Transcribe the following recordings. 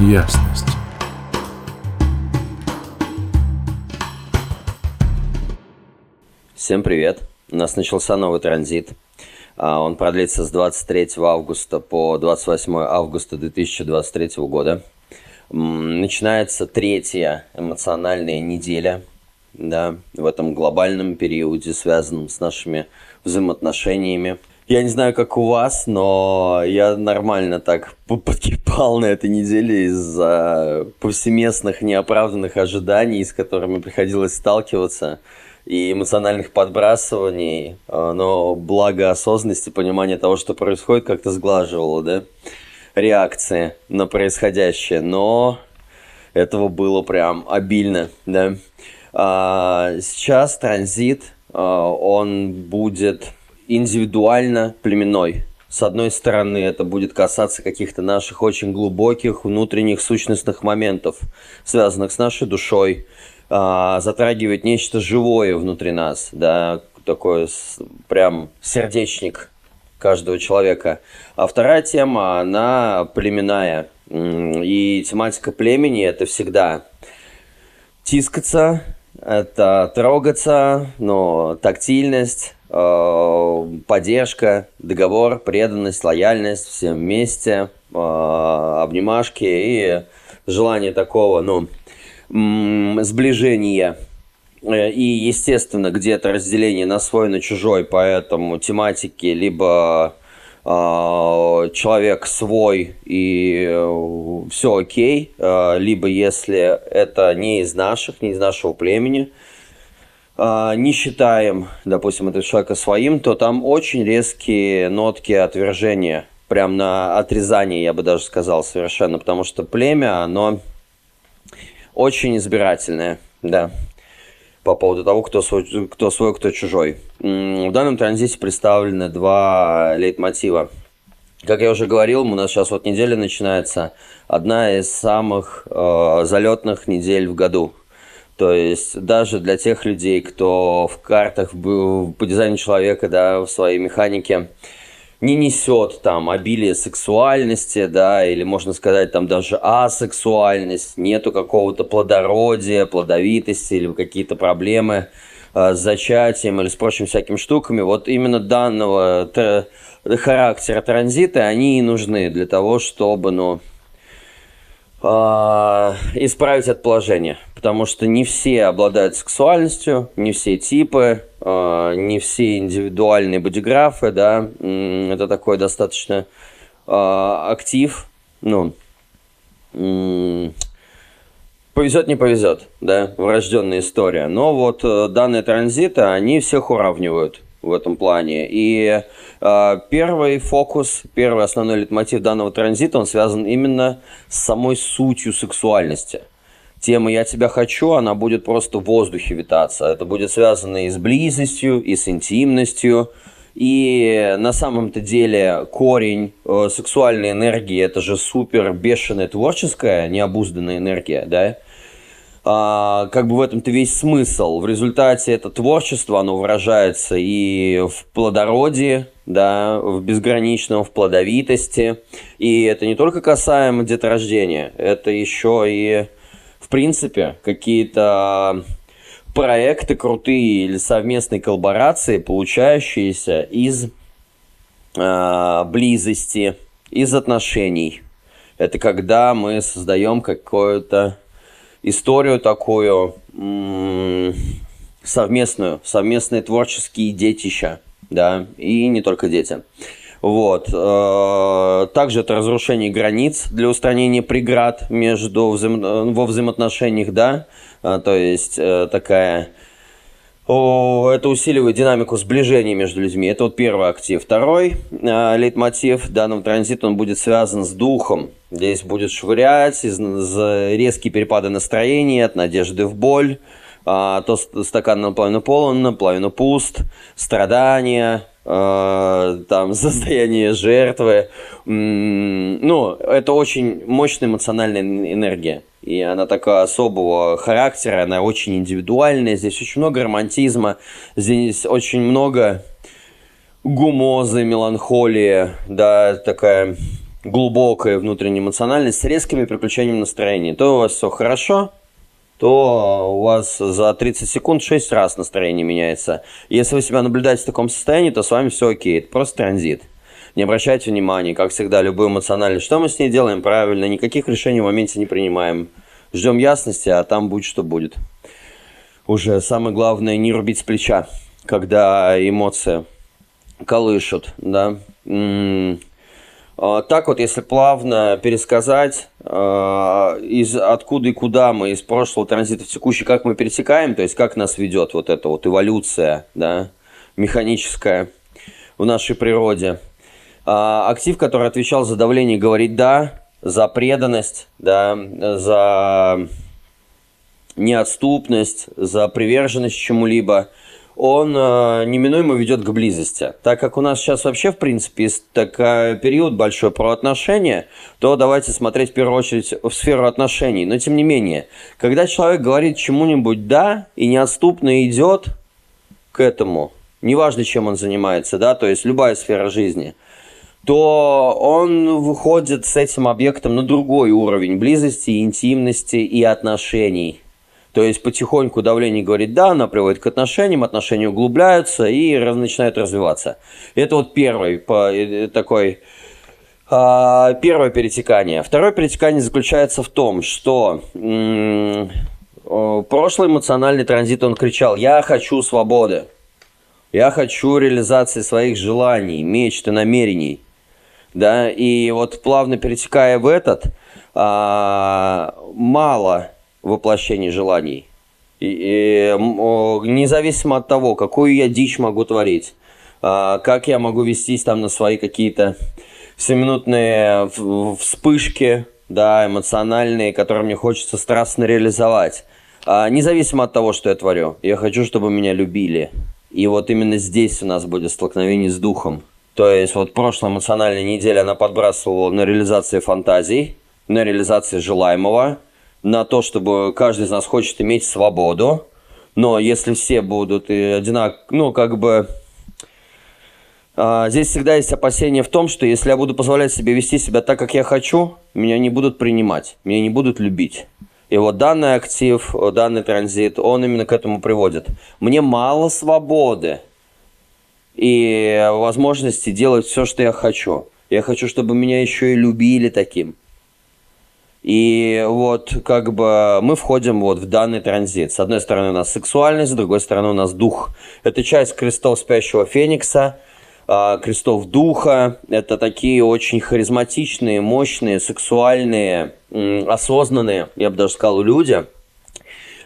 ясность. Всем привет! У нас начался новый транзит. А, он продлится с 23 августа по 28 августа 2023 года. Начинается третья эмоциональная неделя да, в этом глобальном периоде, связанном с нашими взаимоотношениями. Я не знаю, как у вас, но я нормально так подкипал на этой неделе из-за повсеместных неоправданных ожиданий, с которыми приходилось сталкиваться, и эмоциональных подбрасываний, а, но благо осознанности, понимания того, что происходит, как-то сглаживало, да, реакции на происходящее, но этого было прям обильно, да. А, сейчас транзит, а, он будет индивидуально племенной. С одной стороны, это будет касаться каких-то наших очень глубоких внутренних сущностных моментов, связанных с нашей душой, а, затрагивает нечто живое внутри нас, да, такой прям сердечник каждого человека. А вторая тема, она племенная. И тематика племени – это всегда тискаться, это трогаться, но тактильность, поддержка, договор, преданность, лояльность, все вместе, э, обнимашки и желание такого, ну, сближения. Э, и, естественно, где-то разделение на свой, на чужой, поэтому тематики либо э, человек свой и все окей, либо если это не из наших, не из нашего племени, не считаем, допустим, этого человека своим, то там очень резкие нотки отвержения, прям на отрезание, я бы даже сказал, совершенно, потому что племя, оно очень избирательное, да по поводу того, кто свой, кто, свой, кто чужой. В данном транзите представлены два лейтмотива. Как я уже говорил, у нас сейчас вот неделя начинается, одна из самых э, залетных недель в году. То есть даже для тех людей, кто в картах по дизайну человека, да, в своей механике, не несет там обилие сексуальности, да, или можно сказать там даже асексуальность, нету какого-то плодородия, плодовитости или какие-то проблемы э, с зачатием или с прочими всякими штуками, вот именно данного характера транзита они и нужны для того, чтобы, ну, исправить это положение. Потому что не все обладают сексуальностью, не все типы, э, не все индивидуальные бодиграфы, да. Это такой достаточно э, актив, ну, повезет, не повезет, да, врожденная история. Но вот э, данные транзиты, они всех уравнивают в этом плане. И э, первый фокус, первый основной литмотив данного транзита, он связан именно с самой сутью сексуальности. Тема «я тебя хочу», она будет просто в воздухе витаться. Это будет связано и с близостью, и с интимностью. И на самом-то деле корень э, сексуальной энергии – это же супер бешеная творческая, необузданная энергия, да? А, как бы в этом-то весь смысл. В результате это творчество, оно выражается и в плодородии, да, в безграничном, в плодовитости. И это не только касаемо деторождения, это еще и, в принципе, какие-то проекты крутые или совместные коллаборации, получающиеся из э, близости, из отношений. Это когда мы создаем какое-то историю такую совместную, совместные творческие детища, да, и не только дети. Вот. Э, также это разрушение границ для устранения преград между взаим... во взаимоотношениях, да, э, то есть э, это усиливает динамику сближения между людьми. Это вот первый актив. Второй э, лейтмотив данного транзита, он будет связан с духом. Здесь будет швырять, из, из, резкие перепады настроения, от надежды в боль, а, то стакан наполовину полон, наполовину пуст, страдания, там, состояние жертвы. Ну, это очень мощная эмоциональная энергия. И она такая особого характера, она очень индивидуальная. Здесь очень много романтизма, здесь очень много гумозы, меланхолии, да, такая глубокая внутренняя эмоциональность с резкими переключениями настроения. То у вас все хорошо, то у вас за 30 секунд 6 раз настроение меняется. Если вы себя наблюдаете в таком состоянии, то с вами все окей, это просто транзит. Не обращайте внимания, как всегда, любую эмоциональность. Что мы с ней делаем правильно, никаких решений в моменте не принимаем. Ждем ясности, а там будет что будет. Уже самое главное не рубить с плеча, когда эмоции колышут, да. А, так вот, если плавно пересказать, а, из откуда и куда мы из прошлого транзита в текущий, как мы пересекаем, то есть как нас ведет вот эта вот эволюция, да, механическая в нашей природе. А, актив, который отвечал за давление, говорит «да», за преданность, да, за неотступность, за приверженность чему-либо – он э, неминуемо ведет к близости. Так как у нас сейчас вообще, в принципе, такой период большой про отношения, то давайте смотреть в первую очередь в сферу отношений. Но тем не менее, когда человек говорит чему-нибудь «да» и неотступно идет к этому, неважно, чем он занимается, да, то есть любая сфера жизни, то он выходит с этим объектом на другой уровень близости, интимности и отношений – то есть потихоньку давление говорит «да», она приводит к отношениям, отношения углубляются и раз, начинают развиваться. Это вот первый по, э, такой а, первое перетекание. Второе перетекание заключается в том, что прошлый эмоциональный транзит, он кричал «я хочу свободы», «я хочу реализации своих желаний, мечт и намерений». Да, и вот плавно перетекая в этот, а, мало воплощении желаний. И, и, независимо от того, какую я дичь могу творить, а, как я могу вестись там на свои какие-то всеминутные вспышки, да, эмоциональные, которые мне хочется страстно реализовать. А, независимо от того, что я творю, я хочу, чтобы меня любили. И вот именно здесь у нас будет столкновение с духом. То есть вот прошлая эмоциональная неделя она подбрасывала на реализацию фантазий, на реализацию желаемого, на то, чтобы каждый из нас хочет иметь свободу, но если все будут и ну, как бы... А, здесь всегда есть опасение в том, что если я буду позволять себе вести себя так, как я хочу, меня не будут принимать, меня не будут любить. И вот данный актив, данный транзит, он именно к этому приводит. Мне мало свободы и возможности делать все, что я хочу. Я хочу, чтобы меня еще и любили таким. И вот как бы мы входим вот в данный транзит. С одной стороны у нас сексуальность, с другой стороны у нас дух. Это часть крестов спящего феникса, а, крестов духа. Это такие очень харизматичные, мощные, сексуальные, осознанные, я бы даже сказал, люди.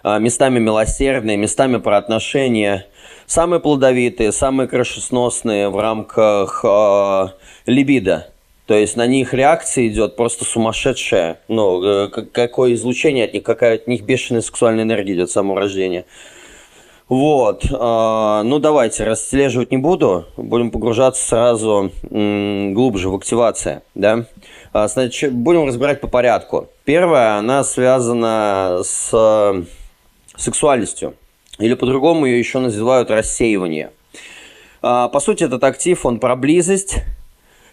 А, местами милосердные, местами про отношения. Самые плодовитые, самые крышесносные в рамках э, либидо то есть на них реакция идет просто сумасшедшая. Ну, э, какое излучение от них, какая от них бешеная сексуальная энергия идет с самого рождения. Вот. Э, ну, давайте, расслеживать не буду. Будем погружаться сразу глубже в активацию. Да? А, значит, будем разбирать по порядку. Первая, она связана с э, сексуальностью. Или по-другому ее еще называют рассеивание. А, по сути, этот актив, он про близость,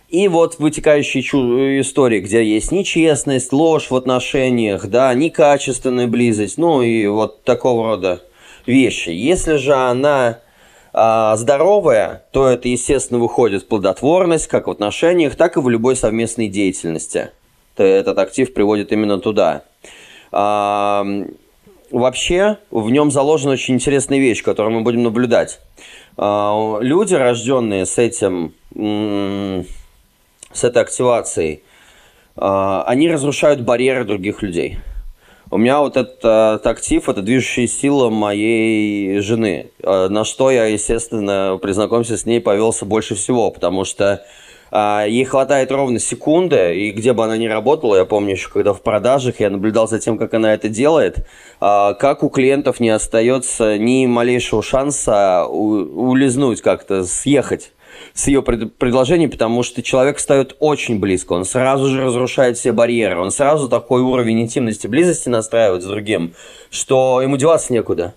и вот вытекающие чу- истории, где есть нечестность, ложь в отношениях, да, некачественная близость, ну и вот такого рода вещи. Если же она а, здоровая, то это, естественно, выходит плодотворность, как в отношениях, так и в любой совместной деятельности. То этот актив приводит именно туда. А, вообще, в нем заложена очень интересная вещь, которую мы будем наблюдать. А, люди, рожденные с этим с этой активацией, а, они разрушают барьеры других людей. У меня вот этот, этот актив, это движущая сила моей жены, а, на что я, естественно, при знакомстве с ней повелся больше всего, потому что а, ей хватает ровно секунды, и где бы она ни работала, я помню еще, когда в продажах я наблюдал за тем, как она это делает, как у клиентов не остается ни малейшего шанса улизнуть как-то, съехать с ее пред предложением, потому что человек встает очень близко, он сразу же разрушает все барьеры, он сразу такой уровень интимности, близости настраивает с другим, что ему деваться некуда.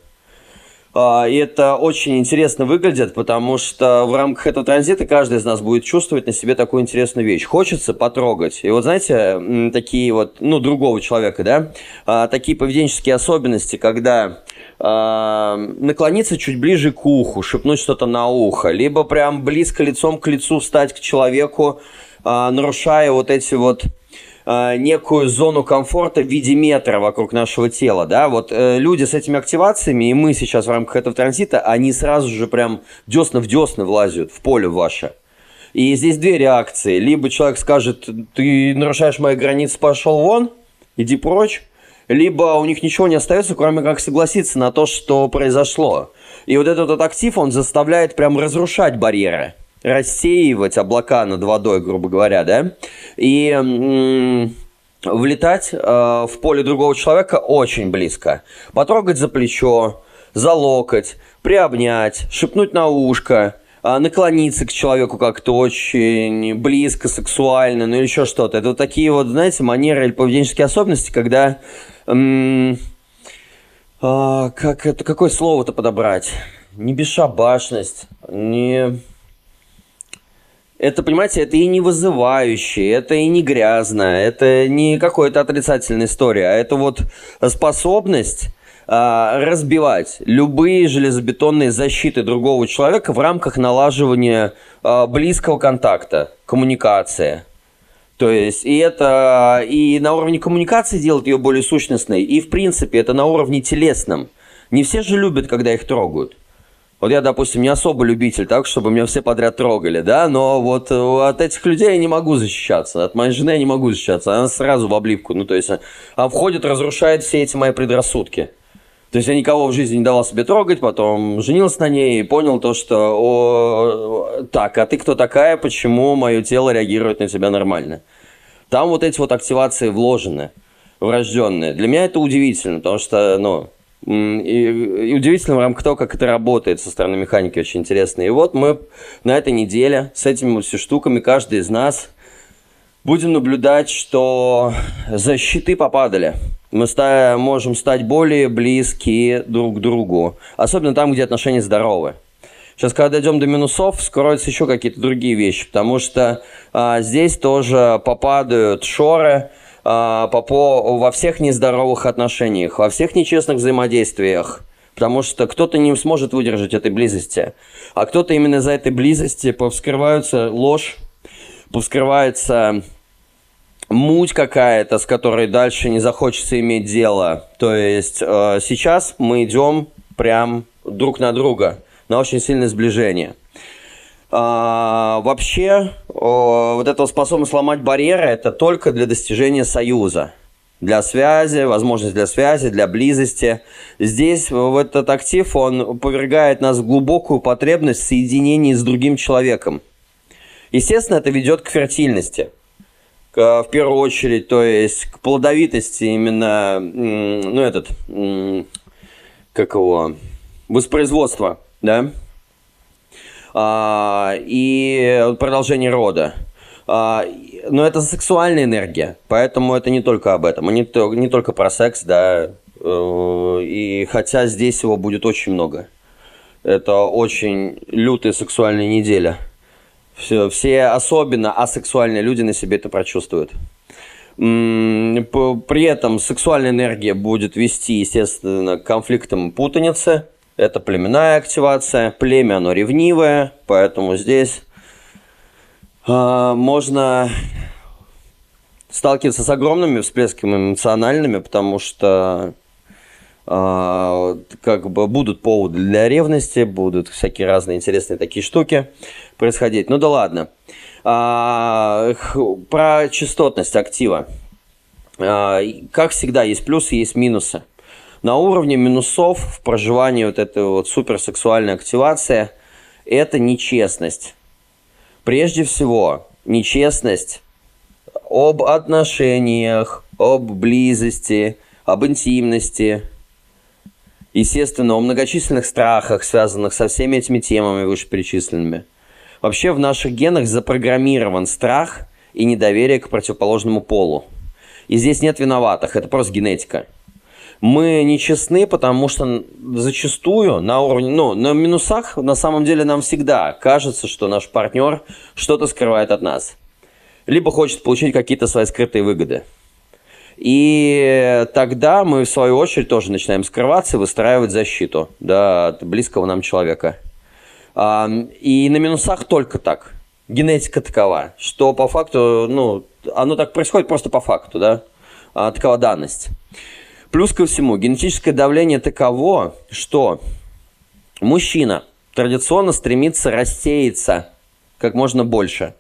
А, и это очень интересно выглядит, потому что в рамках этого транзита каждый из нас будет чувствовать на себе такую интересную вещь. Хочется потрогать. И вот знаете, такие вот, ну, другого человека, да, а, такие поведенческие особенности, когда а, наклониться чуть ближе к уху, шепнуть что-то на ухо, либо прям близко лицом к лицу встать к человеку, нарушая вот эти вот э, некую зону комфорта в виде метра вокруг нашего тела, да, вот э, люди с этими активациями, и мы сейчас в рамках этого транзита, они сразу же прям десна в десны влазят в поле ваше. И здесь две реакции. Либо человек скажет, ты нарушаешь мои границы, пошел вон, иди прочь. Либо у них ничего не остается, кроме как согласиться на то, что произошло. И вот этот вот актив, он заставляет прям разрушать барьеры рассеивать облака над водой, грубо говоря, да, и влетать э, в поле другого человека очень близко. Потрогать за плечо, за локоть, приобнять, шепнуть на ушко, э, наклониться к человеку как-то очень близко, сексуально, ну или еще что-то. Это вот такие вот, знаете, манеры или поведенческие особенности, когда... М- а, как это, какое слово-то подобрать? Не бесшабашность, не это, понимаете, это и не вызывающее, это и не грязно, это не какая-то отрицательная история, а это вот способность а, разбивать любые железобетонные защиты другого человека в рамках налаживания а, близкого контакта, коммуникации. То есть, и это и на уровне коммуникации делает ее более сущностной, и в принципе это на уровне телесном. Не все же любят, когда их трогают. Вот я, допустим, не особо любитель так, чтобы меня все подряд трогали, да, но вот э, от этих людей я не могу защищаться, от моей жены я не могу защищаться, она сразу в обливку, ну, то есть, она входит, разрушает все эти мои предрассудки. То есть я никого в жизни не давал себе трогать, потом женился на ней и понял то, что о, так, а ты кто такая, почему мое тело реагирует на тебя нормально? Там вот эти вот активации вложены, врожденные. Для меня это удивительно, потому что, ну, и, и удивительно в рамках как это работает со стороны механики, очень интересно. И вот мы на этой неделе с этими все штуками, каждый из нас будем наблюдать, что защиты попадали. Мы ста- можем стать более близки друг к другу, особенно там, где отношения здоровы. Сейчас, когда дойдем до минусов, скроются еще какие-то другие вещи, потому что а, здесь тоже попадают шоры, а, по, по, во всех нездоровых отношениях, во всех нечестных взаимодействиях. Потому что кто-то не сможет выдержать этой близости. А кто-то именно за этой близости повскрывается ложь, повскрывается муть какая-то, с которой дальше не захочется иметь дело. То есть э, сейчас мы идем прям друг на друга, на очень сильное сближение. А, вообще, вот эта способность сломать барьеры – это только для достижения союза. Для связи, возможность для связи, для близости. Здесь в этот актив, он повергает нас в глубокую потребность в соединении с другим человеком. Естественно, это ведет к фертильности. В первую очередь, то есть к плодовитости именно, ну, этот, как его, воспроизводства, да, а, и продолжение рода. А, но это сексуальная энергия, поэтому это не только об этом, не, не только про секс, да, э, и хотя здесь его будет очень много. Это очень лютая сексуальная неделя. Все, все особенно асексуальные люди на себе это прочувствуют. При этом сексуальная энергия будет вести, естественно, к конфликтам путаницы – это племенная активация. Племя, оно ревнивое, поэтому здесь э, можно сталкиваться с огромными всплесками эмоциональными, потому что э, как бы будут поводы для ревности, будут всякие разные интересные такие штуки происходить. Ну да ладно. А, про частотность актива. А, как всегда, есть плюсы, есть минусы. На уровне минусов в проживании вот этой вот суперсексуальной активации – это нечестность. Прежде всего, нечестность об отношениях, об близости, об интимности, естественно, о многочисленных страхах, связанных со всеми этими темами вышеперечисленными. Вообще в наших генах запрограммирован страх и недоверие к противоположному полу. И здесь нет виноватых, это просто генетика – мы нечестны, потому что зачастую на уровне, ну, на минусах на самом деле нам всегда кажется, что наш партнер что-то скрывает от нас. Либо хочет получить какие-то свои скрытые выгоды. И тогда мы, в свою очередь, тоже начинаем скрываться и выстраивать защиту да, от близкого нам человека. И на минусах только так. Генетика такова, что по факту, ну, оно так происходит просто по факту, да, а, такова данность. Плюс ко всему, генетическое давление таково, что мужчина традиционно стремится рассеяться как можно больше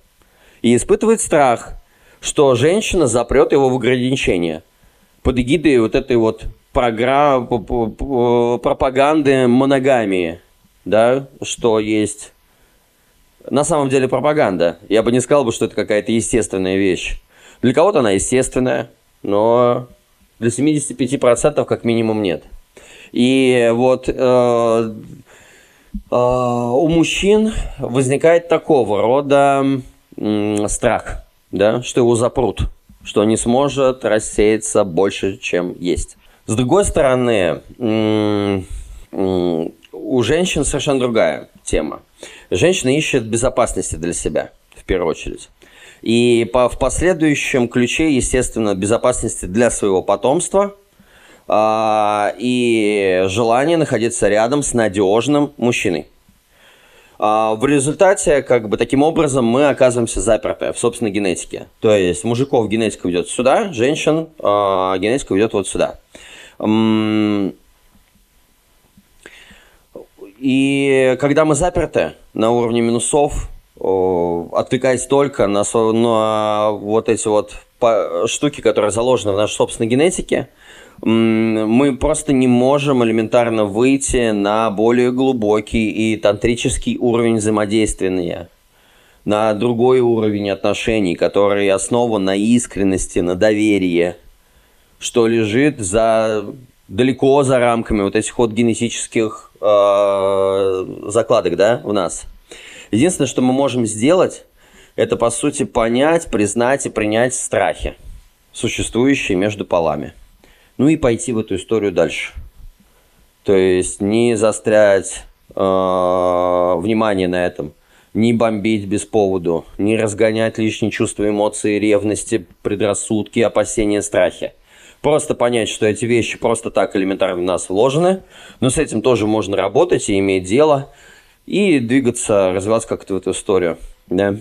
и испытывает страх, что женщина запрет его в ограничения под эгидой вот этой вот программы, пропаганды моногамии, да, что есть на самом деле пропаганда. Я бы не сказал, бы, что это какая-то естественная вещь. Для кого-то она естественная, но для 75% как минимум нет. И вот э, э, у мужчин возникает такого рода э, страх, да, что его запрут, что не сможет рассеяться больше, чем есть. С другой стороны, э, э, у женщин совершенно другая тема. Женщина ищет безопасности для себя, в первую очередь. И по, в последующем ключе, естественно, безопасности для своего потомства а, и желание находиться рядом с надежным мужчиной. А, в результате, как бы таким образом, мы оказываемся заперты в собственной генетике. То есть мужиков генетика ведет сюда, женщин а, генетика ведет вот сюда. И когда мы заперты на уровне минусов, отвлекаясь только на, на вот эти вот штуки, которые заложены в нашей собственной генетике, мы просто не можем элементарно выйти на более глубокий и тантрический уровень взаимодействия, на другой уровень отношений, который основан на искренности, на доверии, что лежит за далеко за рамками вот этих вот генетических э, закладок, да, в нас. Единственное, что мы можем сделать, это, по сути, понять, признать и принять страхи, существующие между полами. Ну и пойти в эту историю дальше. То есть не застрять э, внимание на этом, не бомбить без поводу, не разгонять лишние чувства, эмоции, ревности, предрассудки, опасения, страхи. Просто понять, что эти вещи просто так элементарно в нас вложены, но с этим тоже можно работать и иметь дело – и двигаться, развиваться как-то в эту историю. Да.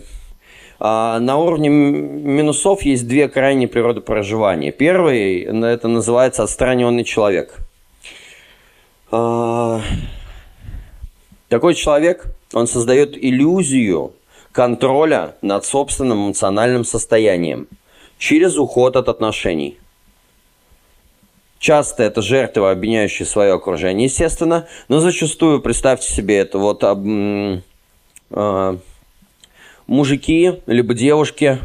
А на уровне минусов есть две крайние природы проживания. Первый – это называется отстраненный человек. А, такой человек, он создает иллюзию контроля над собственным эмоциональным состоянием через уход от отношений. Часто это жертвы, обвиняющие свое окружение, естественно, но зачастую, представьте себе, это вот э, э, мужики, либо девушки,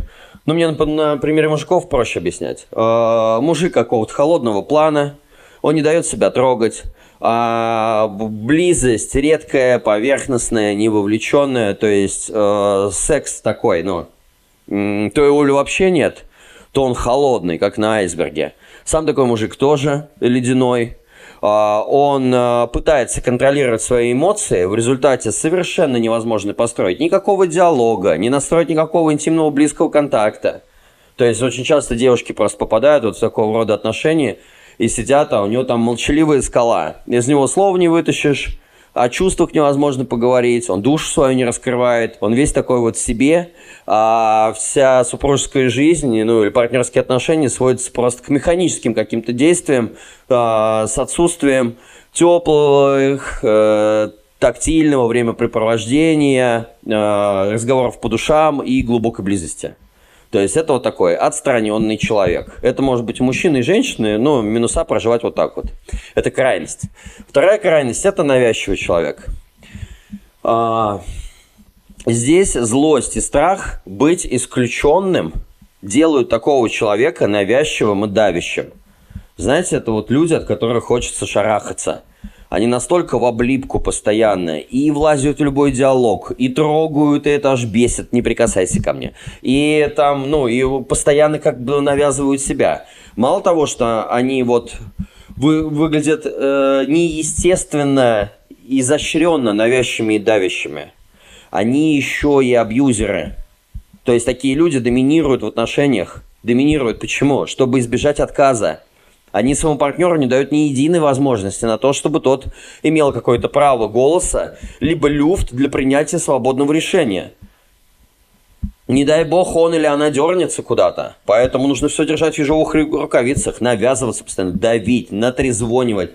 ну, мне на, на примере мужиков проще объяснять. Э, мужик какого-то холодного плана, он не дает себя трогать, а близость редкая, поверхностная, невовлеченная, то есть э, секс такой, ну, то его вообще нет, то он холодный, как на айсберге. Сам такой мужик тоже ледяной. А, он а, пытается контролировать свои эмоции, в результате совершенно невозможно построить никакого диалога, не настроить никакого интимного близкого контакта. То есть очень часто девушки просто попадают вот в такого рода отношения и сидят, а у него там молчаливая скала. Из него слова не вытащишь, о чувствах невозможно поговорить, он душу свою не раскрывает, он весь такой вот себе, а вся супружеская жизнь, ну или партнерские отношения сводятся просто к механическим каким-то действиям а, с отсутствием теплых, э, тактильного времяпрепровождения, э, разговоров по душам и глубокой близости. То есть это вот такой отстраненный человек. Это может быть мужчина и женщина, но минуса проживать вот так вот. Это крайность. Вторая крайность – это навязчивый человек. А, здесь злость и страх быть исключенным делают такого человека навязчивым и давящим. Знаете, это вот люди, от которых хочется шарахаться – они настолько в облипку постоянно и влазят в любой диалог, и трогают, и это аж бесит, не прикасайся ко мне. И там, ну, и постоянно как бы навязывают себя. Мало того, что они вот вы, выглядят э, неестественно, изощренно навязчивыми и давящими. Они еще и абьюзеры. То есть такие люди доминируют в отношениях. Доминируют. Почему? Чтобы избежать отказа. Они своему партнеру не дают ни единой возможности на то, чтобы тот имел какое-то право голоса, либо люфт для принятия свободного решения. Не дай бог, он или она дернется куда-то. Поэтому нужно все держать в ежовых рукавицах, навязываться постоянно, давить, натрезвонивать,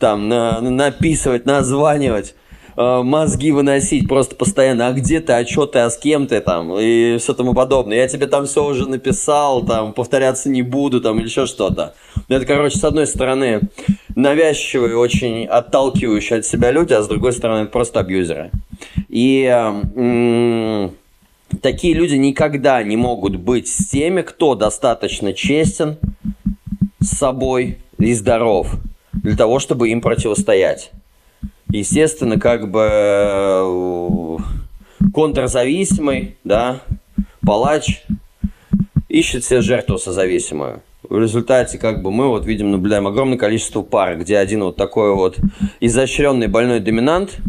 там, на, написывать, названивать, э, мозги выносить просто постоянно. А где ты, а что ты, а с кем ты там и все тому подобное. Я тебе там все уже написал, там, повторяться не буду, там, или еще что-то. Это, короче, с одной стороны, навязчивые, очень отталкивающие от себя люди, а с другой стороны, просто абьюзеры. И... Такие люди никогда не могут быть с теми, кто достаточно честен с собой и здоров для того, чтобы им противостоять. Естественно, как бы э, контрзависимый, да, палач ищет себе жертву созависимую. В результате, как бы, мы вот видим, наблюдаем огромное количество пар, где один вот такой вот изощренный больной доминант –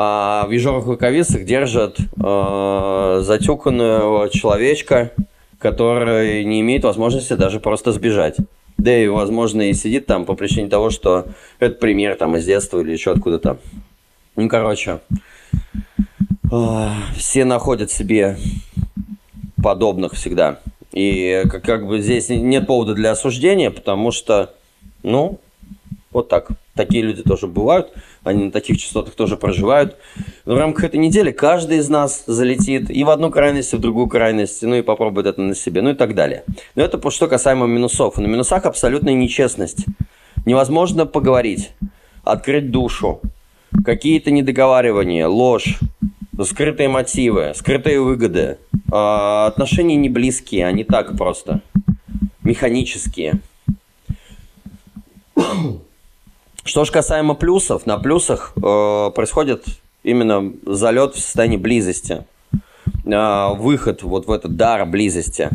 а в ежовых рукавицах держат э, затюканного человечка, который не имеет возможности даже просто сбежать. Да и, возможно, и сидит там по причине того, что это пример там из детства или еще откуда-то. Ну, короче, все находят себе подобных всегда. И как, как бы здесь нет повода для осуждения, потому что, ну, вот так. Такие люди тоже бывают они на таких частотах тоже проживают. Но в рамках этой недели каждый из нас залетит и в одну крайность, и в другую крайность, ну и попробует это на себе, ну и так далее. Но это что касаемо минусов. На минусах абсолютная нечестность. Невозможно поговорить, открыть душу, какие-то недоговаривания, ложь, скрытые мотивы, скрытые выгоды. А, отношения не близкие, они так просто, механические. Что же касаемо плюсов, на плюсах э, происходит именно залет в состоянии близости, э, выход вот в этот дар близости.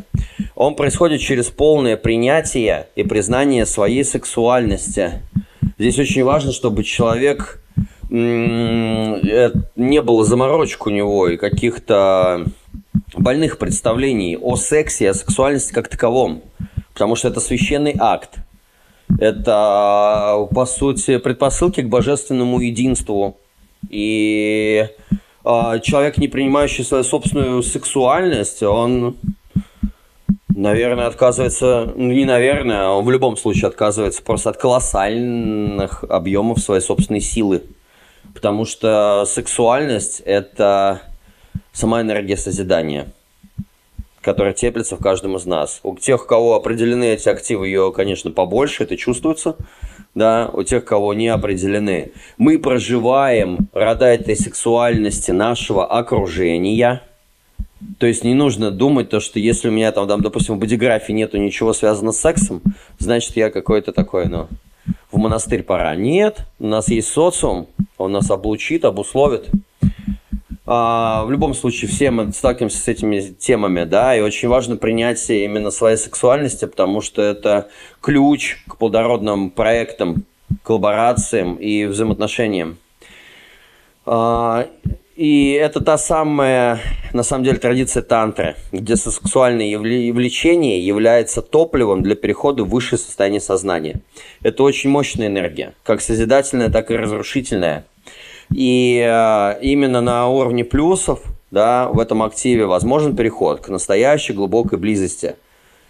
Он происходит через полное принятие и признание своей сексуальности. Здесь очень важно, чтобы человек э, не было заморочек у него и каких-то больных представлений о сексе, о сексуальности как таковом. Потому что это священный акт. Это, по сути, предпосылки к божественному единству. И э, человек, не принимающий свою собственную сексуальность, он, наверное, отказывается, ну не наверное, а он в любом случае отказывается просто от колоссальных объемов своей собственной силы. Потому что сексуальность – это сама энергия созидания – которая теплится в каждом из нас. У тех, у кого определены эти активы, ее, конечно, побольше, это чувствуется. Да, у тех, кого не определены. Мы проживаем рода этой сексуальности нашего окружения. То есть не нужно думать то, что если у меня там, там допустим, в бодиграфии нету ничего связанного с сексом, значит я какой-то такой, ну, в монастырь пора. Нет, у нас есть социум, он нас облучит, обусловит. А, в любом случае, все мы сталкиваемся с этими темами, да, и очень важно принятие именно своей сексуальности, потому что это ключ к плодородным проектам, коллаборациям и взаимоотношениям. А, и это та самая, на самом деле, традиция тантры, где сексуальное влечение является топливом для перехода в высшее состояние сознания. Это очень мощная энергия, как созидательная, так и разрушительная – и э, именно на уровне плюсов да, в этом активе возможен переход к настоящей глубокой близости,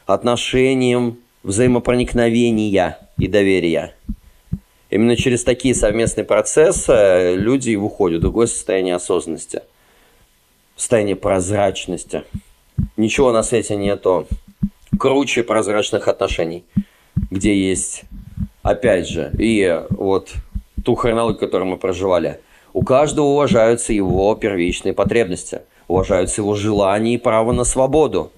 отношениям, взаимопроникновения и доверия. Именно через такие совместные процессы люди выходят в другое состояние осознанности, состояние прозрачности. Ничего на свете нету круче прозрачных отношений, где есть, опять же, и вот ту хронологию, которую мы проживали – у каждого уважаются его первичные потребности, уважаются его желания и право на свободу.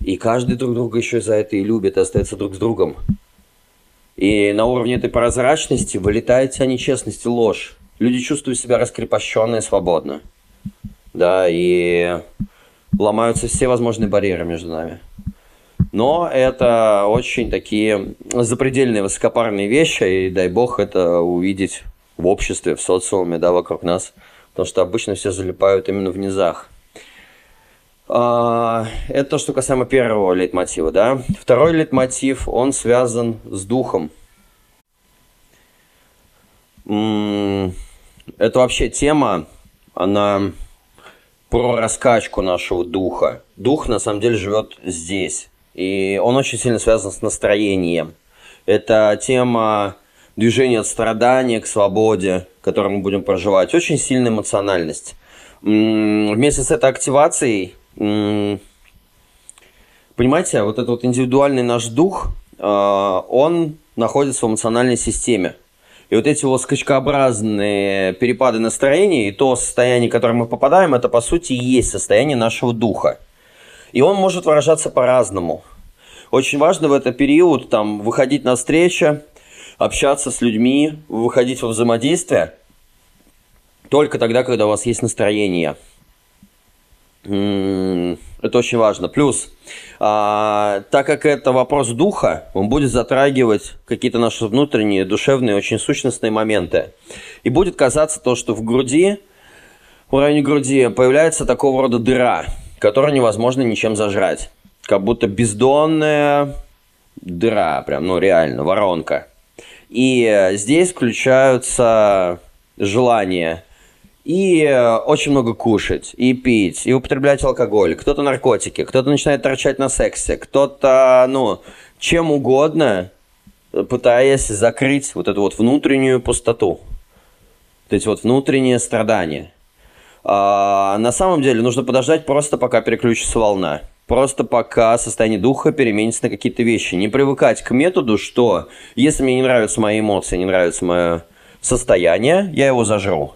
И каждый друг друга еще за это и любит, и остается друг с другом. И на уровне этой прозрачности вылетает вся нечестность и ложь. Люди чувствуют себя раскрепощенно и свободно. Да, и ломаются все возможные барьеры между нами. Но это очень такие запредельные высокопарные вещи, и дай бог это увидеть в обществе, в социуме, да, вокруг нас. Потому что обычно все залипают именно в низах. А, это то, что касаемо первого лейтмотива, да. Второй лейтмотив, он связан с духом. Это вообще тема, она про раскачку нашего духа. Дух, на самом деле, живет здесь. И он очень сильно связан с настроением. Это тема движения от страдания к свободе, которую мы будем проживать. Очень сильная эмоциональность. Вместе с этой активацией, понимаете, вот этот вот индивидуальный наш дух, а, он находится в эмоциональной системе. И вот эти вот скачкообразные перепады настроения и то состояние, в которое мы попадаем, это по сути и есть состояние нашего духа. И он может выражаться по-разному. Очень важно в этот период там, выходить на встречи, общаться с людьми, выходить во взаимодействие только тогда, когда у вас есть настроение – это очень важно. Плюс, а, так как это вопрос духа, он будет затрагивать какие-то наши внутренние, душевные, очень сущностные моменты. И будет казаться то, что в груди, в районе груди появляется такого рода дыра, которую невозможно ничем зажрать. Как будто бездонная дыра, прям, ну реально, воронка. И здесь включаются желания – и э, очень много кушать, и пить, и употреблять алкоголь, кто-то наркотики, кто-то начинает торчать на сексе, кто-то, ну, чем угодно, пытаясь закрыть вот эту вот внутреннюю пустоту, вот эти вот внутренние страдания. А, на самом деле нужно подождать просто пока переключится волна. Просто пока состояние духа переменится на какие-то вещи. Не привыкать к методу, что если мне не нравятся мои эмоции, не нравится мое состояние, я его зажру.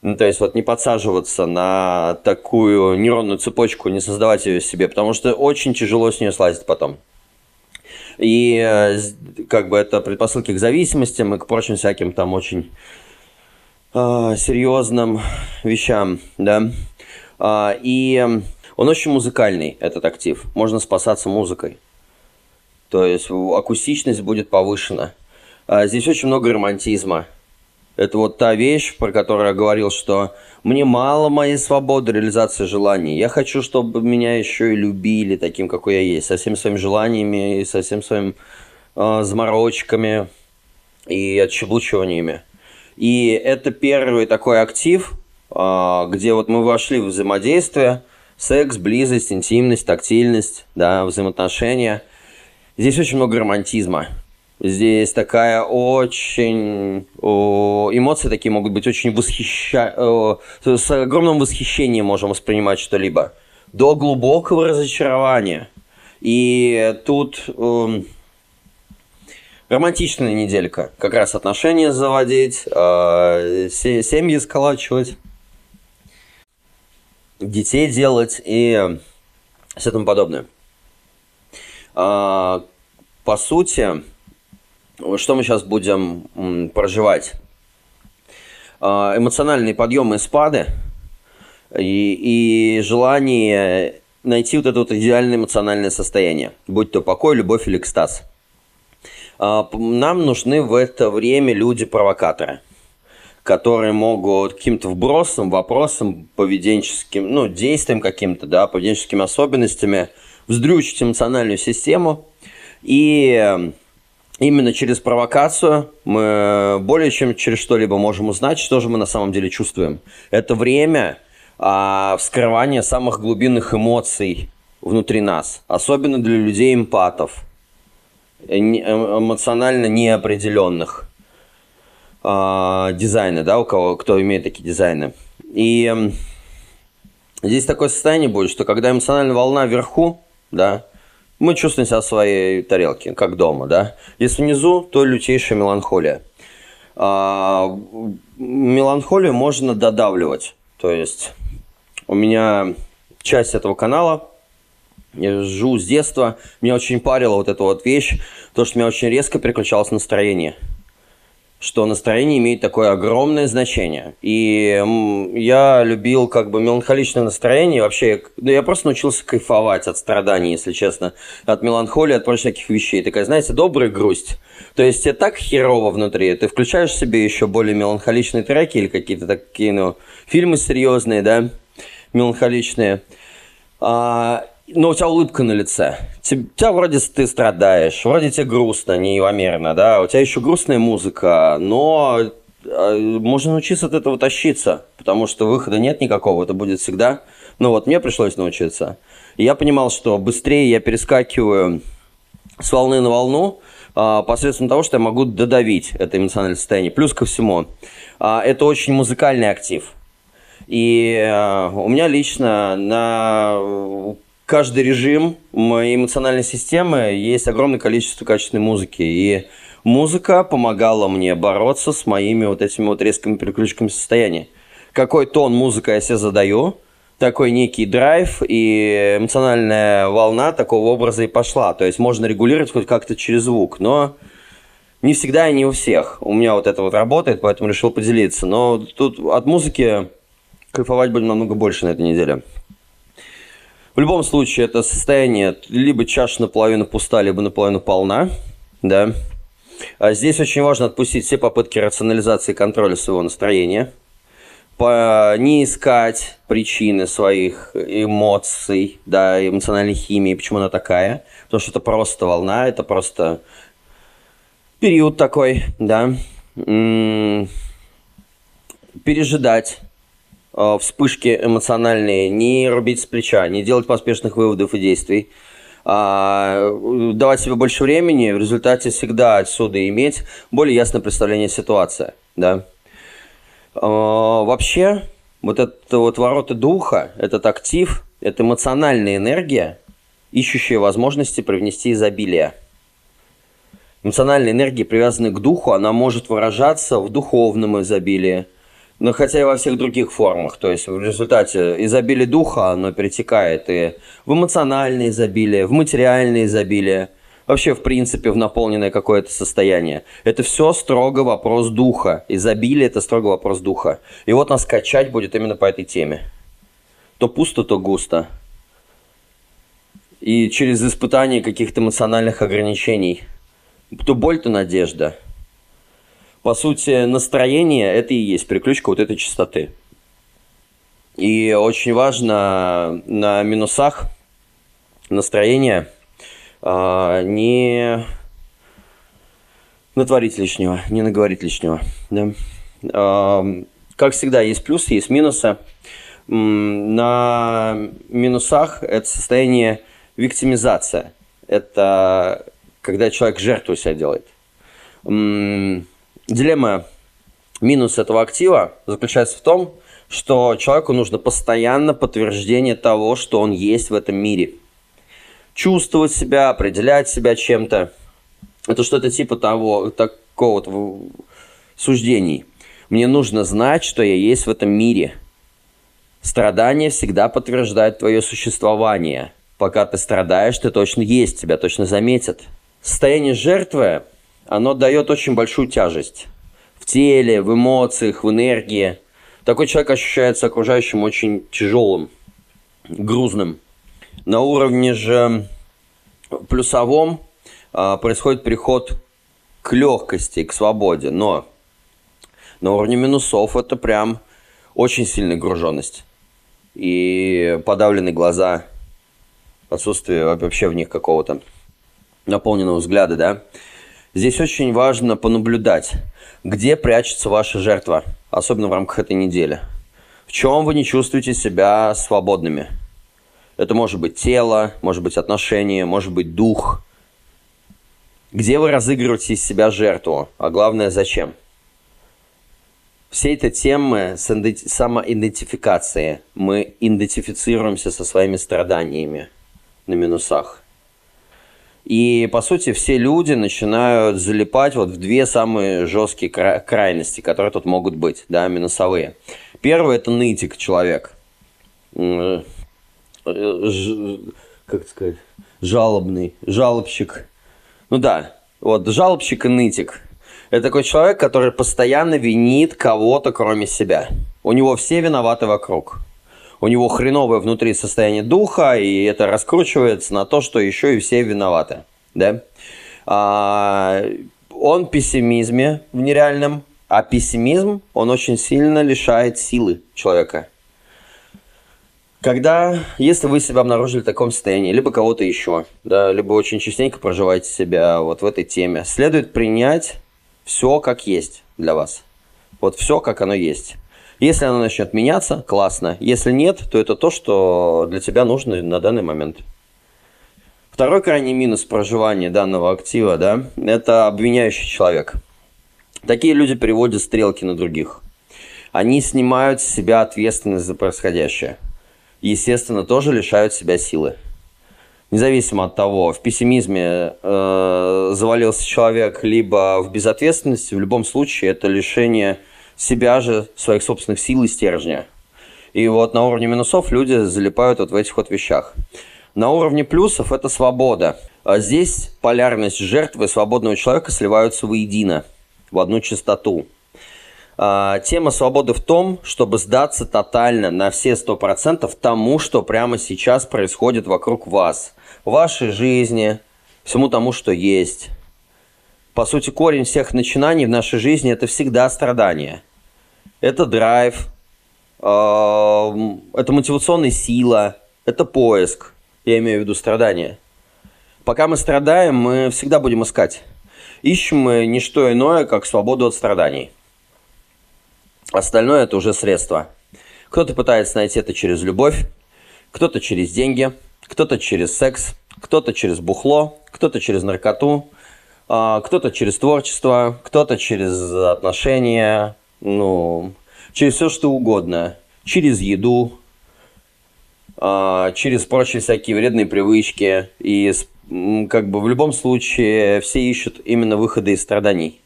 Ну, то есть вот не подсаживаться на такую нейронную цепочку, не создавать ее себе, потому что очень тяжело с нее слазить потом. И э, как бы это предпосылки к зависимостям и к прочим всяким там очень э, серьезным вещам, да. Э, и он очень музыкальный, этот актив. Можно спасаться музыкой. То есть акустичность будет повышена. Э, здесь очень много романтизма это вот та вещь, про которую я говорил, что мне мало моей свободы, реализации желаний. Я хочу, чтобы меня еще и любили таким, какой я есть, со всеми своими желаниями и со всеми своими э, заморочками и отщебучиваниями. И это первый такой актив, э, где вот мы вошли в взаимодействие, секс, близость, интимность, тактильность, да, взаимоотношения. Здесь очень много романтизма. Здесь такая очень... Эмоции такие могут быть очень восхища... С огромным восхищением можем воспринимать что-либо. До глубокого разочарования. И тут э, романтичная неделька. Как раз отношения заводить, э, семьи сколачивать, детей делать и все тому подобное. Э, по сути, что мы сейчас будем проживать? А, эмоциональные подъемы и спады и, и желание найти вот это вот идеальное эмоциональное состояние, будь то покой, любовь или экстаз. А, нам нужны в это время люди-провокаторы, которые могут каким-то вбросом, вопросом, поведенческим, ну, действием каким-то, да, поведенческими особенностями вздрючить эмоциональную систему и именно через провокацию мы более чем через что-либо можем узнать, что же мы на самом деле чувствуем. Это время а, вскрывания самых глубинных эмоций внутри нас, особенно для людей эмпатов, э, эмоционально неопределенных а, дизайны, да, у кого кто имеет такие дизайны. И здесь такое состояние будет, что когда эмоциональная волна вверху, да, мы чувствуем себя в своей тарелке, как дома, да. Если внизу, то лютейшая меланхолия. А, меланхолию можно додавливать. То есть у меня часть этого канала, я живу с детства, меня очень парила вот эта вот вещь, то, что меня очень резко переключалось настроение. Что настроение имеет такое огромное значение. И я любил как бы меланхоличное настроение. Вообще, ну, я просто научился кайфовать от страданий, если честно. От меланхолии, от прочих таких вещей. Такая, знаете, добрая грусть. То есть тебе так херово внутри. Ты включаешь себе еще более меланхоличные треки или какие-то такие, ну, фильмы серьезные, да, меланхоличные. А, но у тебя улыбка на лице. У тебя вроде ты страдаешь, вроде тебе грустно, неимомерно, да, у тебя еще грустная музыка, но а, можно научиться от этого тащиться, потому что выхода нет никакого, это будет всегда. Ну вот, мне пришлось научиться. И я понимал, что быстрее я перескакиваю с волны на волну, а, посредством того, что я могу додавить это эмоциональное состояние. Плюс ко всему, а, это очень музыкальный актив. И у меня лично на каждый режим моей эмоциональной системы есть огромное количество качественной музыки. И музыка помогала мне бороться с моими вот этими вот резкими переключками состояния. Какой тон музыка я себе задаю, такой некий драйв и эмоциональная волна такого образа и пошла. То есть можно регулировать хоть как-то через звук, но не всегда и не у всех. У меня вот это вот работает, поэтому решил поделиться. Но тут от музыки кайфовать будем намного больше на этой неделе. В любом случае, это состояние либо чаша наполовину пуста, либо наполовину полна, да. А здесь очень важно отпустить все попытки рационализации и контроля своего настроения, по, не искать причины своих эмоций, да, эмоциональной химии, почему она такая, потому что это просто волна, это просто период такой, да, пережидать вспышки эмоциональные не рубить с плеча, не делать поспешных выводов и действий, а давать себе больше времени, в результате всегда отсюда иметь более ясное представление ситуации. Да? А, вообще, вот это вот ворота духа, этот актив, это эмоциональная энергия, ищущая возможности привнести изобилие. Эмоциональная энергия, привязанная к духу, она может выражаться в духовном изобилии – но хотя и во всех других формах. То есть в результате изобилие духа, оно перетекает и в эмоциональное изобилие, в материальное изобилие, вообще в принципе в наполненное какое-то состояние. Это все строго вопрос духа. Изобилие – это строго вопрос духа. И вот нас качать будет именно по этой теме. То пусто, то густо. И через испытание каких-то эмоциональных ограничений. То боль, то надежда – по сути, настроение – это и есть переключка вот этой частоты. И очень важно на минусах настроения э, не натворить лишнего, не наговорить лишнего. Да? Э, как всегда, есть плюсы, есть минусы. На минусах это состояние виктимизация. Это когда человек жертву себя делает дилемма минус этого актива заключается в том, что человеку нужно постоянно подтверждение того, что он есть в этом мире. Чувствовать себя, определять себя чем-то. Это что-то типа того, такого вот суждений. Мне нужно знать, что я есть в этом мире. Страдание всегда подтверждает твое существование. Пока ты страдаешь, ты точно есть, тебя точно заметят. Состояние жертвы оно дает очень большую тяжесть в теле, в эмоциях, в энергии. Такой человек ощущается окружающим очень тяжелым, грузным. На уровне же плюсовом а, происходит переход к легкости, к свободе, но на уровне минусов это прям очень сильная груженность. И подавленные глаза, отсутствие вообще в них какого-то наполненного взгляда, да. Здесь очень важно понаблюдать, где прячется ваша жертва, особенно в рамках этой недели. В чем вы не чувствуете себя свободными. Это может быть тело, может быть отношения, может быть дух. Где вы разыгрываете из себя жертву, а главное зачем? Все эти темы самоидентификации. Мы идентифицируемся со своими страданиями на минусах – и, по сути, все люди начинают залипать вот в две самые жесткие кра- крайности, которые тут могут быть, да, минусовые. Первый – это нытик человек. Ж, как сказать? Жалобный, жалобщик. Ну да, вот жалобщик и нытик. Это такой человек, который постоянно винит кого-то, кроме себя. У него все виноваты вокруг. У него хреновое внутри состояние духа, и это раскручивается на то, что еще и все виноваты. Да? А, он в пессимизме в нереальном, а пессимизм, он очень сильно лишает силы человека. Когда, если вы себя обнаружили в таком состоянии, либо кого-то еще, да, либо очень частенько проживаете себя вот в этой теме, следует принять все как есть для вас. Вот все как оно есть. Если оно начнет меняться, классно. Если нет, то это то, что для тебя нужно на данный момент. Второй крайний минус проживания данного актива, да, это обвиняющий человек. Такие люди переводят стрелки на других. Они снимают с себя ответственность за происходящее естественно, тоже лишают себя силы. Независимо от того, в пессимизме э, завалился человек, либо в безответственности, в любом случае это лишение себя же, своих собственных сил и стержня. И вот на уровне минусов люди залипают вот в этих вот вещах. На уровне плюсов это свобода. А здесь полярность жертвы свободного человека сливаются воедино, в одну частоту. А, тема свободы в том, чтобы сдаться тотально на все сто процентов тому, что прямо сейчас происходит вокруг вас, вашей жизни, всему тому, что есть. По сути, корень всех начинаний в нашей жизни – это всегда страдание. Это драйв, это мотивационная сила, это поиск. Я имею в виду страдания. Пока мы страдаем, мы всегда будем искать. Ищем мы не что иное, как свободу от страданий. Остальное это уже средство. Кто-то пытается найти это через любовь, кто-то через деньги, кто-то через секс, кто-то через бухло, кто-то через наркоту, а, кто-то через творчество, кто-то через отношения, ну, через все что угодно, через еду, а, через прочие всякие вредные привычки. И как бы в любом случае все ищут именно выхода из страданий.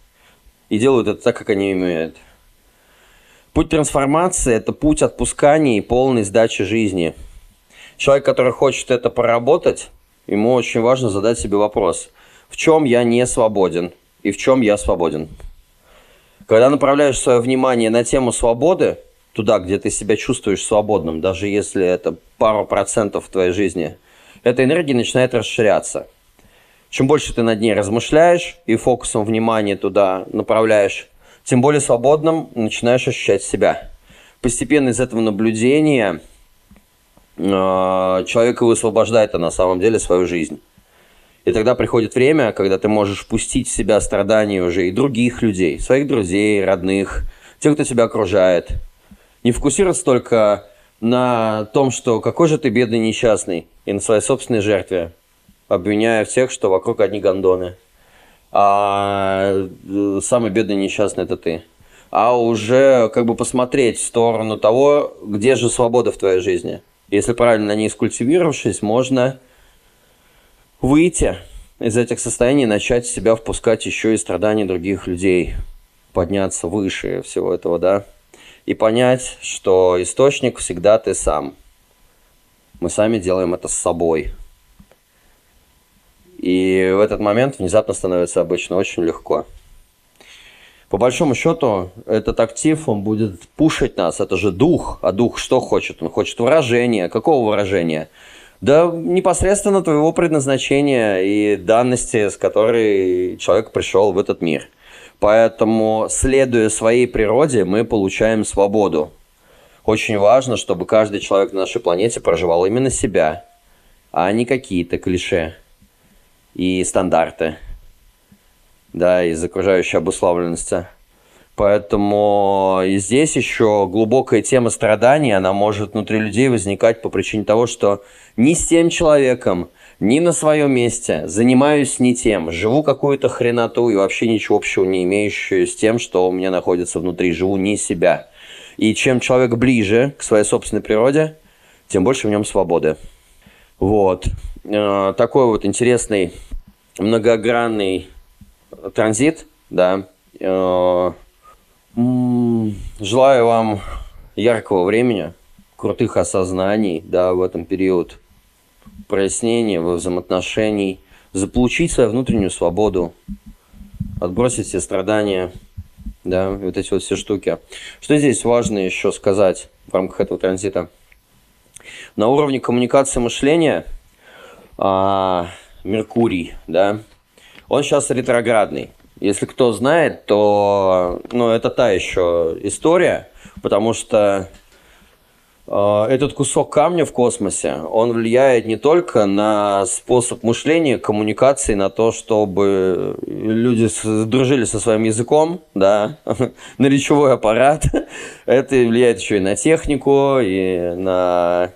И делают это так, как они умеют. Путь трансформации – это путь отпускания и полной сдачи жизни. Человек, который хочет это поработать, ему очень важно задать себе вопрос, в чем я не свободен и в чем я свободен. Когда направляешь свое внимание на тему свободы, туда, где ты себя чувствуешь свободным, даже если это пару процентов в твоей жизни, эта энергия начинает расширяться. Чем больше ты над ней размышляешь и фокусом внимания туда направляешь, тем более свободным начинаешь ощущать себя. Постепенно из этого наблюдения э, человека высвобождает на самом деле свою жизнь. И тогда приходит время, когда ты можешь пустить в себя страдания уже и других людей, своих друзей, родных, тех, кто тебя окружает. Не фокусироваться только на том, что какой же ты бедный несчастный, и на своей собственной жертве, обвиняя всех, что вокруг одни гондоны а э, самый бедный несчастный это ты. А уже как бы посмотреть в сторону того, где же свобода в твоей жизни. Если правильно на ней скультивировавшись, можно выйти из этих состояний начать себя впускать еще и страдания других людей, подняться выше всего этого, да, и понять, что источник всегда ты сам. Мы сами делаем это с собой. И в этот момент внезапно становится обычно очень легко. По большому счету, этот актив, он будет пушить нас. Это же дух. А дух что хочет? Он хочет выражения. Какого выражения? Да непосредственно твоего предназначения и данности, с которой человек пришел в этот мир. Поэтому, следуя своей природе, мы получаем свободу. Очень важно, чтобы каждый человек на нашей планете проживал именно себя, а не какие-то клише и стандарты, да, из окружающей обусловленности. Поэтому и здесь еще глубокая тема страданий, она может внутри людей возникать по причине того, что ни с тем человеком, ни на своем месте занимаюсь не тем, живу какую-то хреноту и вообще ничего общего не имеющую с тем, что у меня находится внутри, живу не себя. И чем человек ближе к своей собственной природе, тем больше в нем свободы. Вот. Э, такой вот интересный многогранный транзит, да. Желаю вам яркого времени, крутых осознаний, да, в этом период прояснения взаимоотношений, заполучить свою внутреннюю свободу, отбросить все страдания, да, вот эти вот все штуки. Что здесь важно еще сказать в рамках этого транзита? На уровне коммуникации мышления а, Меркурий, да, он сейчас ретроградный. Если кто знает, то ну, это та еще история, потому что э, этот кусок камня в космосе, он влияет не только на способ мышления, коммуникации, на то, чтобы люди дружили со своим языком, да, на речевой аппарат. Это влияет еще и на технику, и на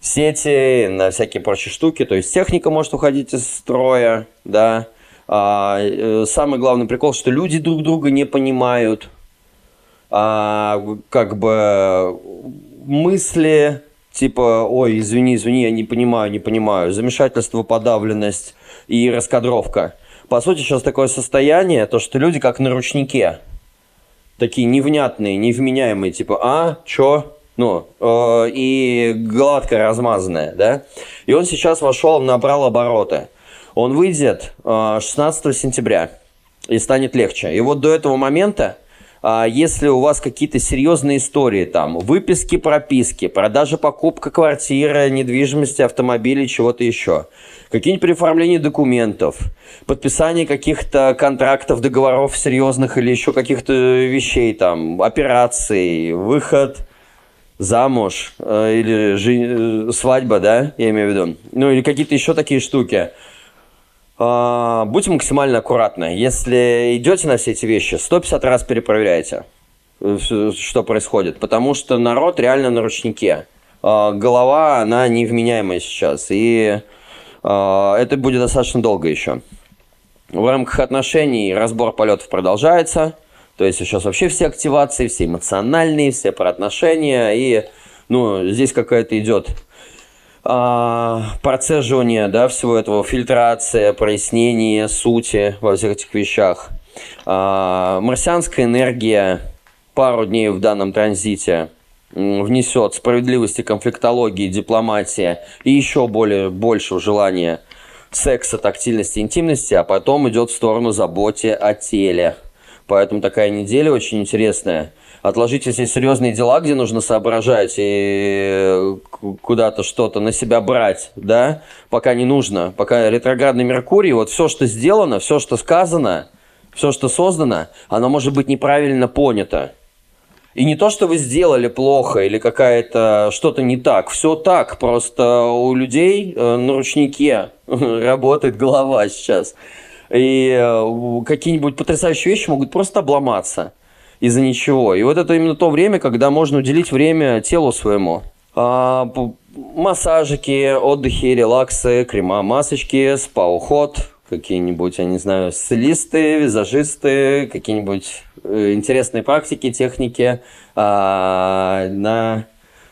сети, на всякие прочие штуки. То есть техника может уходить из строя, да, а, э, самый главный прикол, что люди друг друга не понимают. А, как бы мысли типа, ой, извини, извини, я не понимаю, не понимаю, замешательство, подавленность и раскадровка. По сути, сейчас такое состояние, то, что люди как на ручнике. Такие невнятные, невменяемые, типа, а, чё? Ну, э, и гладко размазанная, да? И он сейчас вошел, набрал обороты. Он выйдет 16 а, сентября и станет легче. И вот до этого момента, а, если у вас какие-то серьезные истории, там, выписки, прописки, продажа, покупка квартиры, недвижимости, автомобилей, чего-то еще, какие-нибудь переоформления документов, подписание каких-то контрактов, договоров серьезных или еще каких-то вещей, там, операций, выход замуж э, или жи- э, свадьба, да, я имею в виду, ну или какие-то еще такие штуки – будьте максимально аккуратны. Если идете на все эти вещи, 150 раз перепроверяйте, э, что происходит. Потому что народ реально на ручнике. А, голова, она невменяемая сейчас. И а, это будет достаточно долго еще. В рамках отношений разбор полетов продолжается. То есть сейчас вообще все активации, все эмоциональные, все про отношения. И ну, здесь какая-то идет а, процеживание да, всего этого, фильтрация, прояснение сути во всех этих вещах. А, марсианская энергия пару дней в данном транзите внесет справедливости, конфликтологии, дипломатии и еще более, большего желания секса, тактильности, интимности, а потом идет в сторону заботе о теле. Поэтому такая неделя очень интересная – отложите все серьезные дела, где нужно соображать и куда-то что-то на себя брать, да, пока не нужно, пока ретроградный Меркурий, вот все, что сделано, все, что сказано, все, что создано, оно может быть неправильно понято. И не то, что вы сделали плохо или какая-то что-то не так. Все так, просто у людей э, на ручнике работает голова сейчас. И э, какие-нибудь потрясающие вещи могут просто обломаться из-за ничего. И вот это именно то время, когда можно уделить время телу своему. А, массажики, отдыхи, релаксы, крема, масочки, спа-уход, какие-нибудь, я не знаю, стилисты, визажисты, какие-нибудь э, интересные практики, техники а, на,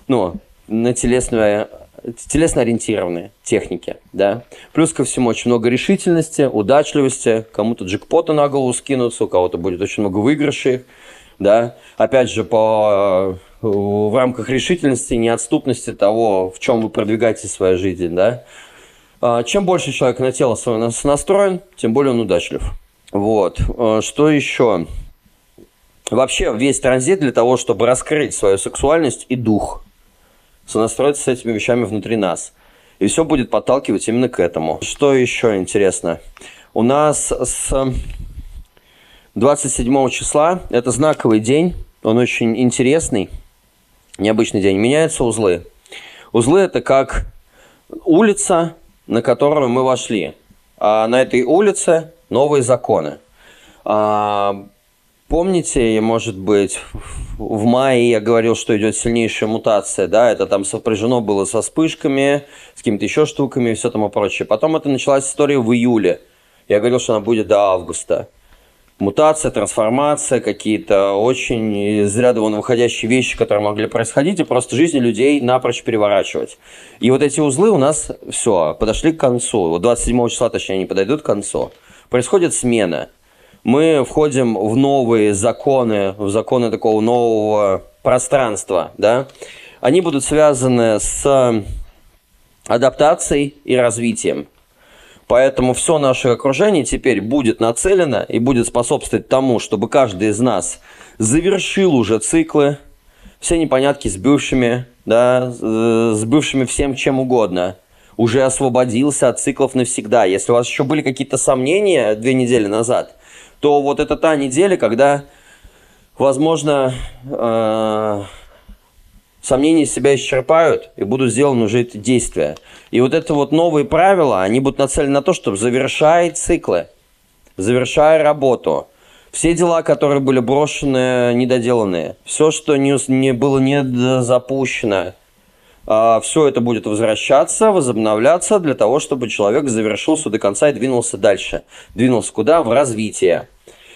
ну, на телесную телесно ориентированные техники, да. Плюс ко всему очень много решительности, удачливости, кому-то джекпоты на голову скинутся, у кого-то будет очень много выигрышей, да, опять же, по, э, в рамках решительности, неотступности того, в чем вы продвигаете свою жизнь, да. А, чем больше человек на тело свое настроен, тем более он удачлив. Вот. А, что еще? Вообще весь транзит для того, чтобы раскрыть свою сексуальность и дух. Сонастроиться с этими вещами внутри нас. И все будет подталкивать именно к этому. Что еще интересно? У нас с 27 числа, это знаковый день, он очень интересный, необычный день, меняются узлы. Узлы это как улица, на которую мы вошли. А на этой улице новые законы. А, помните, может быть, в мае я говорил, что идет сильнейшая мутация, да, это там сопряжено было со вспышками, с какими-то еще штуками и все тому прочее. Потом это началась история в июле. Я говорил, что она будет до августа мутация, трансформация, какие-то очень из ряда вон выходящие вещи, которые могли происходить, и просто жизни людей напрочь переворачивать. И вот эти узлы у нас все, подошли к концу. Вот 27 числа, точнее, они подойдут к концу. Происходит смена. Мы входим в новые законы, в законы такого нового пространства, да. Они будут связаны с адаптацией и развитием. Поэтому все наше окружение теперь будет нацелено и будет способствовать тому, чтобы каждый из нас завершил уже циклы, все непонятки с бывшими, да, с бывшими всем чем угодно, уже освободился от циклов навсегда. Если у вас еще были какие-то сомнения две недели назад, то вот это та неделя, когда, возможно, э, сомнения себя исчерпают и будут сделаны уже эти действия. И вот это вот новые правила, они будут нацелены на то, чтобы завершать циклы, завершая работу. Все дела, которые были брошены, недоделанные, все, что не, не было не запущено, а, все это будет возвращаться, возобновляться для того, чтобы человек завершился до конца и двинулся дальше. Двинулся куда? В развитие.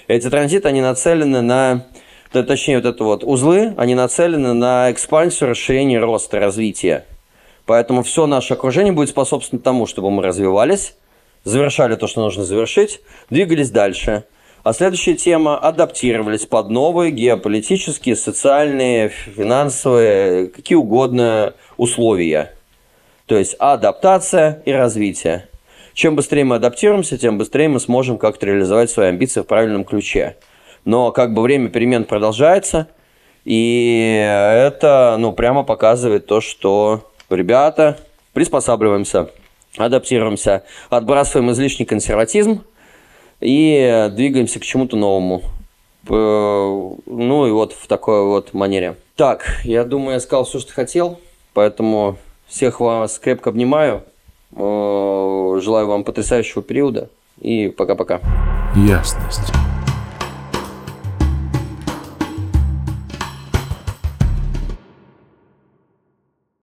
Эти транзиты, они нацелены на точнее, вот это вот узлы, они нацелены на экспансию, расширение роста, развитие. Поэтому все наше окружение будет способствовать тому, чтобы мы развивались, завершали то, что нужно завершить, двигались дальше. А следующая тема – адаптировались под новые геополитические, социальные, финансовые, какие угодно условия. То есть адаптация и развитие. Чем быстрее мы адаптируемся, тем быстрее мы сможем как-то реализовать свои амбиции в правильном ключе но как бы время перемен продолжается, и это, ну, прямо показывает то, что ребята, приспосабливаемся, адаптируемся, отбрасываем излишний консерватизм и двигаемся к чему-то новому. Ну и вот в такой вот манере. Так, я думаю, я сказал все, что хотел, поэтому всех вас крепко обнимаю, желаю вам потрясающего периода и пока-пока. Ясность.